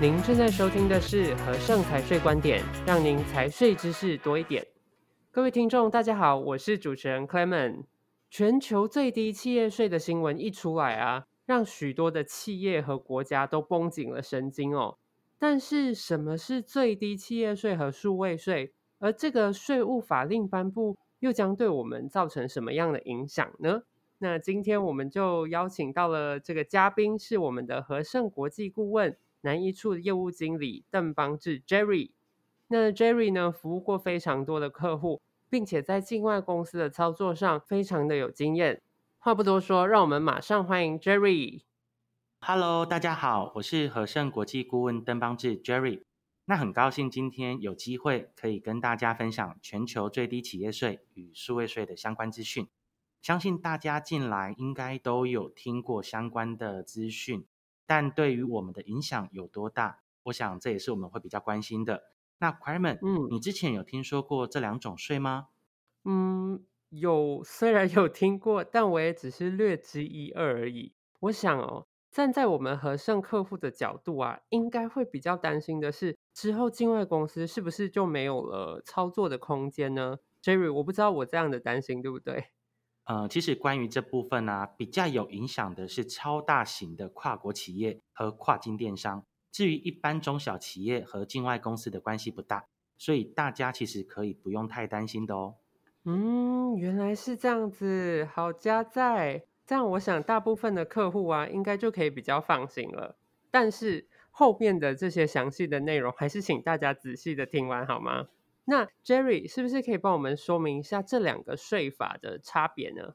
您正在收听的是和盛财税观点，让您财税知识多一点。各位听众，大家好，我是主持人 Clement。全球最低企业税的新闻一出来啊，让许多的企业和国家都绷紧了神经哦。但是，什么是最低企业税和数位税？而这个税务法令颁布，又将对我们造成什么样的影响呢？那今天我们就邀请到了这个嘉宾，是我们的和盛国际顾问南一处业务经理邓邦志 Jerry。那 Jerry 呢，服务过非常多的客户，并且在境外公司的操作上非常的有经验。话不多说，让我们马上欢迎 Jerry。Hello，大家好，我是和盛国际顾问邓邦志 Jerry。那很高兴今天有机会可以跟大家分享全球最低企业税与数位税的相关资讯。相信大家进来应该都有听过相关的资讯，但对于我们的影响有多大？我想这也是我们会比较关心的。那 Clement，嗯，你之前有听说过这两种税吗？嗯，有，虽然有听过，但我也只是略知一二而已。我想哦，站在我们和盛客户的角度啊，应该会比较担心的是，之后境外公司是不是就没有了操作的空间呢？Jerry，我不知道我这样的担心对不对？呃，其实关于这部分呢、啊，比较有影响的是超大型的跨国企业和跨境电商。至于一般中小企业和境外公司的关系不大，所以大家其实可以不用太担心的哦。嗯，原来是这样子，好加在这样，我想大部分的客户啊，应该就可以比较放心了。但是后面的这些详细的内容，还是请大家仔细的听完好吗？那 Jerry 是不是可以帮我们说明一下这两个税法的差别呢？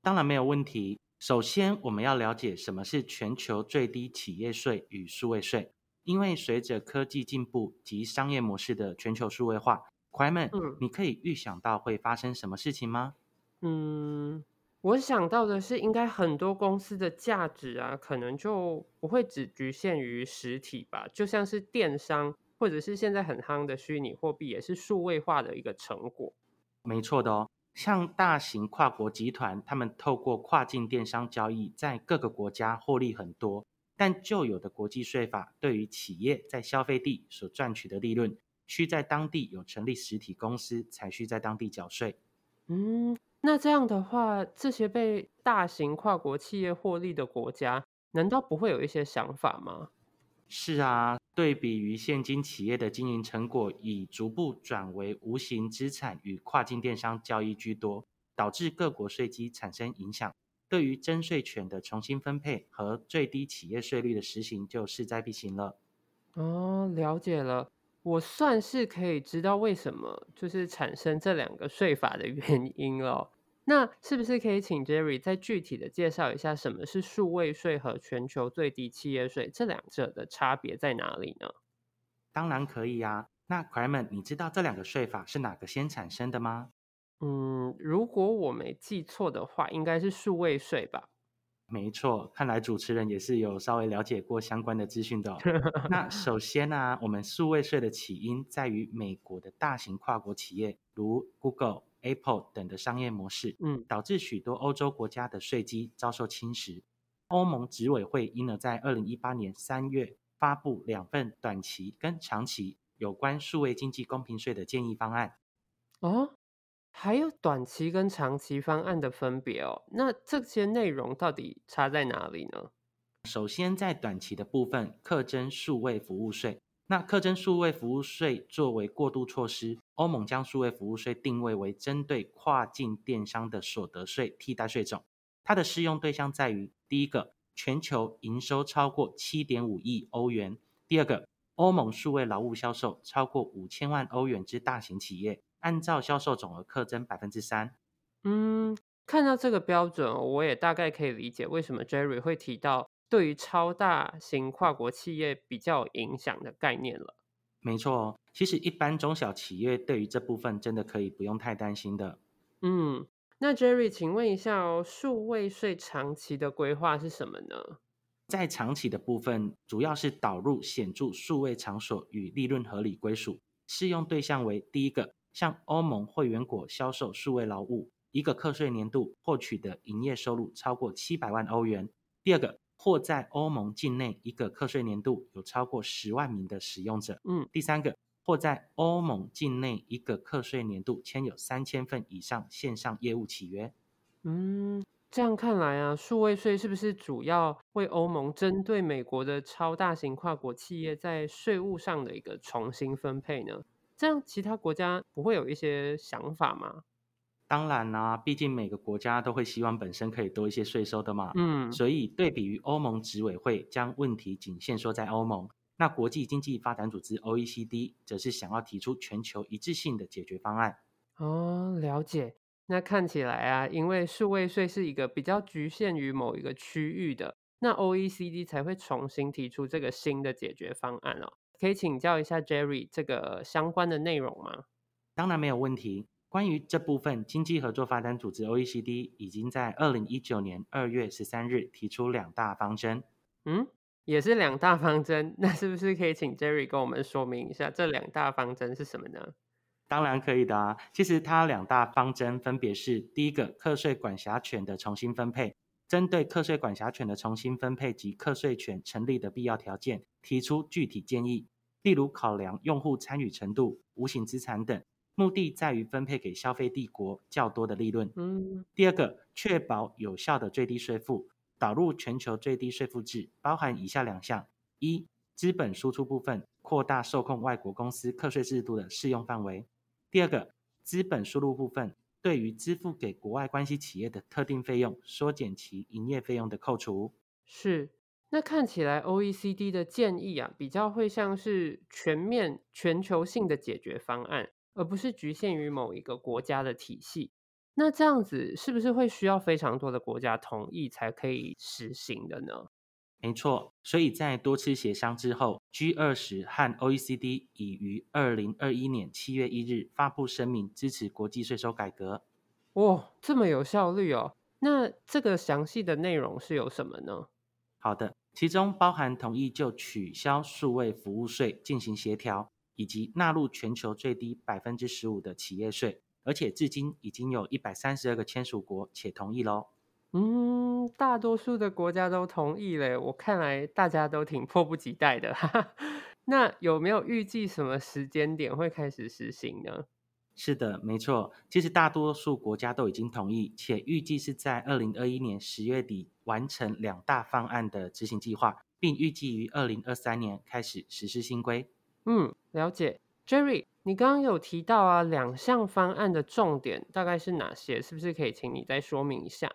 当然没有问题。首先，我们要了解什么是全球最低企业税与数位税，因为随着科技进步及商业模式的全球数位化，Clement，嗯，你可以预想到会发生什么事情吗？嗯，我想到的是，应该很多公司的价值啊，可能就不会只局限于实体吧，就像是电商。或者是现在很夯的虚拟货币，也是数位化的一个成果。没错的哦，像大型跨国集团，他们透过跨境电商交易，在各个国家获利很多。但旧有的国际税法，对于企业在消费地所赚取的利润，需在当地有成立实体公司，才需在当地缴税。嗯，那这样的话，这些被大型跨国企业获利的国家，难道不会有一些想法吗？是啊，对比于现今企业的经营成果已逐步转为无形资产与跨境电商交易居多，导致各国税基产生影响。对于征税权的重新分配和最低企业税率的实行就势在必行了。哦，了解了，我算是可以知道为什么就是产生这两个税法的原因了。那是不是可以请 Jerry 再具体的介绍一下什么是数位税和全球最低企业税，这两者的差别在哪里呢？当然可以呀。那 Clement，你知道这两个税法是哪个先产生的吗？嗯，如果我没记错的话，应该是数位税吧。没错，看来主持人也是有稍微了解过相关的资讯的哦。那首先呢啊，我们数位税的起因在于美国的大型跨国企业，如 Google。Apple 等的商业模式，嗯，导致许多欧洲国家的税基遭受侵蚀。欧盟执委会因而在二零一八年三月发布两份短期跟长期有关数位经济公平税的建议方案。哦，还有短期跟长期方案的分别哦。那这些内容到底差在哪里呢？首先，在短期的部分，课征数位服务税。那课征数位服务税作为过渡措施，欧盟将数位服务税定位为针对跨境电商的所得税替代税种。它的适用对象在于：第一个，全球营收超过七点五亿欧元；第二个，欧盟数位劳务销售超过五千万欧元之大型企业，按照销售总额课征百分之三。嗯，看到这个标准，我也大概可以理解为什么 Jerry 会提到。对于超大型跨国企业比较有影响的概念了。没错，其实一般中小企业对于这部分真的可以不用太担心的。嗯，那 Jerry，请问一下哦，数位税长期的规划是什么呢？在长期的部分，主要是导入显著数位场所与利润合理归属，适用对象为第一个，向欧盟会员国销售数位劳务，一个课税年度获取的营业收入超过七百万欧元；第二个。或在欧盟境内一个课税年度有超过十万名的使用者。嗯，第三个，或在欧盟境内一个课税年度签有三千份以上线上业务契约。嗯，这样看来啊，数位税是不是主要为欧盟针对美国的超大型跨国企业在税务上的一个重新分配呢？这样其他国家不会有一些想法吗？当然啦、啊，毕竟每个国家都会希望本身可以多一些税收的嘛。嗯，所以对比于欧盟执委会将问题仅限缩在欧盟，那国际经济发展组织 OECD 则是想要提出全球一致性的解决方案。哦，了解。那看起来啊，因为数位税是一个比较局限于某一个区域的，那 OECD 才会重新提出这个新的解决方案哦。可以请教一下 Jerry 这个相关的内容吗？当然没有问题。关于这部分，经济合作发展组织 OECD 已经在二零一九年二月十三日提出两大方针。嗯，也是两大方针，那是不是可以请 Jerry 跟我们说明一下这两大方针是什么呢？当然可以的啊。其实它两大方针分别是：第一个，课税管辖权的重新分配，针对课税管辖权的重新分配及课税权成立的必要条件，提出具体建议，例如考量用户参与程度、无形资产等。目的在于分配给消费帝国较多的利润。嗯，第二个，确保有效的最低税负，导入全球最低税负制，包含以下两项：一、资本输出部分扩大受控外国公司课税制度的适用范围；第二个，资本输入部分对于支付给国外关系企业的特定费用，缩减其营业费用的扣除。是，那看起来 OECD 的建议啊，比较会像是全面全球性的解决方案。而不是局限于某一个国家的体系，那这样子是不是会需要非常多的国家同意才可以实行的呢？没错，所以在多次协商之后，G 二十和 OECD 已于二零二一年七月一日发布声明，支持国际税收改革。哇，这么有效率哦！那这个详细的内容是有什么呢？好的，其中包含同意就取消数位服务税进行协调。以及纳入全球最低百分之十五的企业税，而且至今已经有一百三十二个签署国且同意喽。嗯，大多数的国家都同意嘞，我看来大家都挺迫不及待的。那有没有预计什么时间点会开始实行呢？是的，没错，其实大多数国家都已经同意，且预计是在二零二一年十月底完成两大方案的执行计划，并预计于二零二三年开始实施新规。嗯，了解。Jerry，你刚刚有提到啊，两项方案的重点大概是哪些？是不是可以请你再说明一下？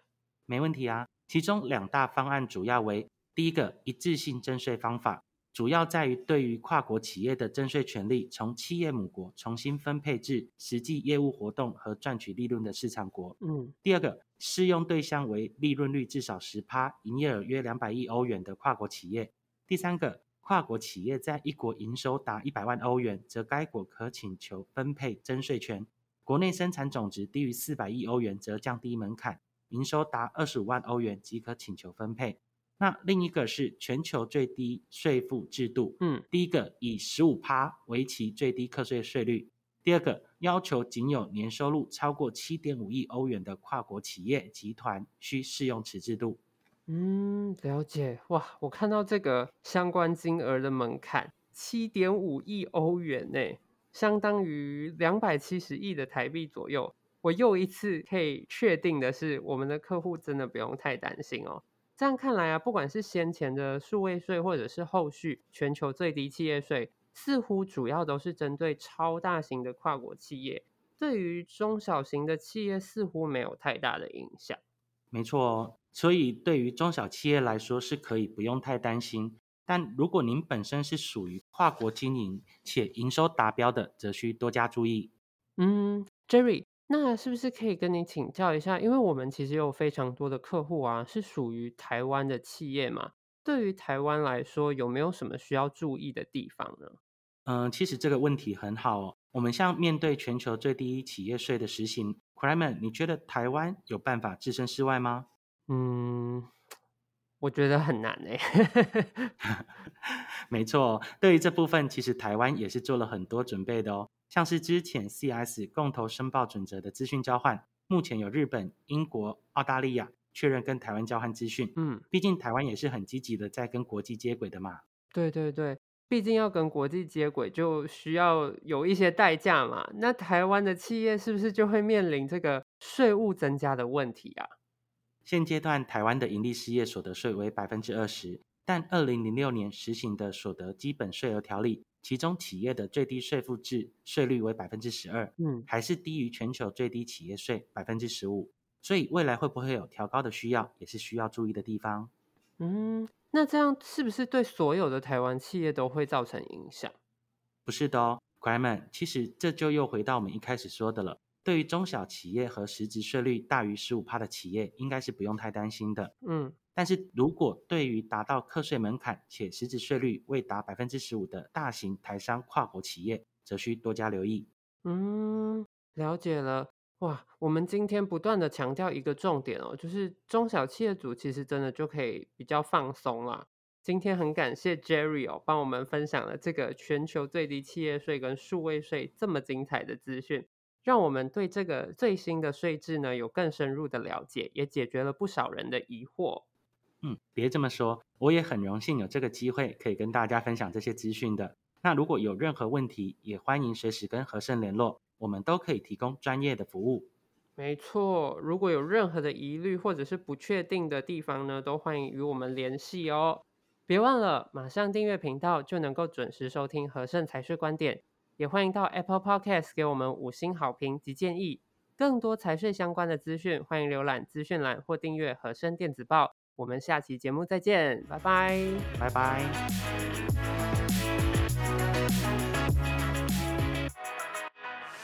没问题啊。其中两大方案主要为：第一个，一致性征税方法，主要在于对于跨国企业的征税权利，从企业母国重新分配至实际业务活动和赚取利润的市场国。嗯。第二个，适用对象为利润率至少十趴、营业额约两百亿欧元的跨国企业。第三个。跨国企业在一国营收达一百万欧元，则该国可请求分配征税权；国内生产总值低于四百亿欧元，则降低门槛，营收达二十五万欧元即可请求分配。那另一个是全球最低税负制度，嗯，第一个以十五趴为其最低课税税率，第二个要求仅有年收入超过七点五亿欧元的跨国企业集团需适用此制度。嗯，了解。哇，我看到这个相关金额的门槛，七点五亿欧元呢，相当于两百七十亿的台币左右。我又一次可以确定的是，我们的客户真的不用太担心哦。这样看来啊，不管是先前的数位税，或者是后续全球最低企业税，似乎主要都是针对超大型的跨国企业，对于中小型的企业似乎没有太大的影响。没错。所以，对于中小企业来说是可以不用太担心，但如果您本身是属于跨国经营且营收达标的，则需多加注意。嗯，Jerry，那是不是可以跟你请教一下？因为我们其实有非常多的客户啊，是属于台湾的企业嘛。对于台湾来说，有没有什么需要注意的地方呢？嗯，其实这个问题很好哦。我们像面对全球最低企业税的实行，Clement，你觉得台湾有办法置身事外吗？嗯，我觉得很难哎。没错，对于这部分，其实台湾也是做了很多准备的哦。像是之前 CS 共同申报准则的资讯交换，目前有日本、英国、澳大利亚、确认跟台湾交换资讯。嗯，毕竟台湾也是很积极的在跟国际接轨的嘛。对对对，毕竟要跟国际接轨，就需要有一些代价嘛。那台湾的企业是不是就会面临这个税务增加的问题啊？现阶段台湾的盈利事业所得税为百分之二十，但二零零六年实行的所得基本税额条例，其中企业的最低税负制税率为百分之十二，嗯，还是低于全球最低企业税百分之十五，所以未来会不会有调高的需要，也是需要注意的地方。嗯，那这样是不是对所有的台湾企业都会造成影响？不是的哦，乖们，其实这就又回到我们一开始说的了。对于中小企业和实质税率大于十五趴的企业，应该是不用太担心的。嗯，但是如果对于达到课税门槛且实质税率未达百分之十五的大型台商跨国企业，则需多加留意。嗯，了解了。哇，我们今天不断的强调一个重点哦，就是中小企业主其实真的就可以比较放松啦。今天很感谢 Jerry 哦，帮我们分享了这个全球最低企业税跟数位税这么精彩的资讯。让我们对这个最新的税制呢有更深入的了解，也解决了不少人的疑惑。嗯，别这么说，我也很荣幸有这个机会可以跟大家分享这些资讯的。那如果有任何问题，也欢迎随时跟和盛联络，我们都可以提供专业的服务。没错，如果有任何的疑虑或者是不确定的地方呢，都欢迎与我们联系哦。别忘了马上订阅频道，就能够准时收听和盛财税观点。也欢迎到 Apple Podcast 给我们五星好评及建议。更多财税相关的资讯，欢迎浏览资讯栏或订阅和声电子报。我们下期节目再见，拜拜，拜拜。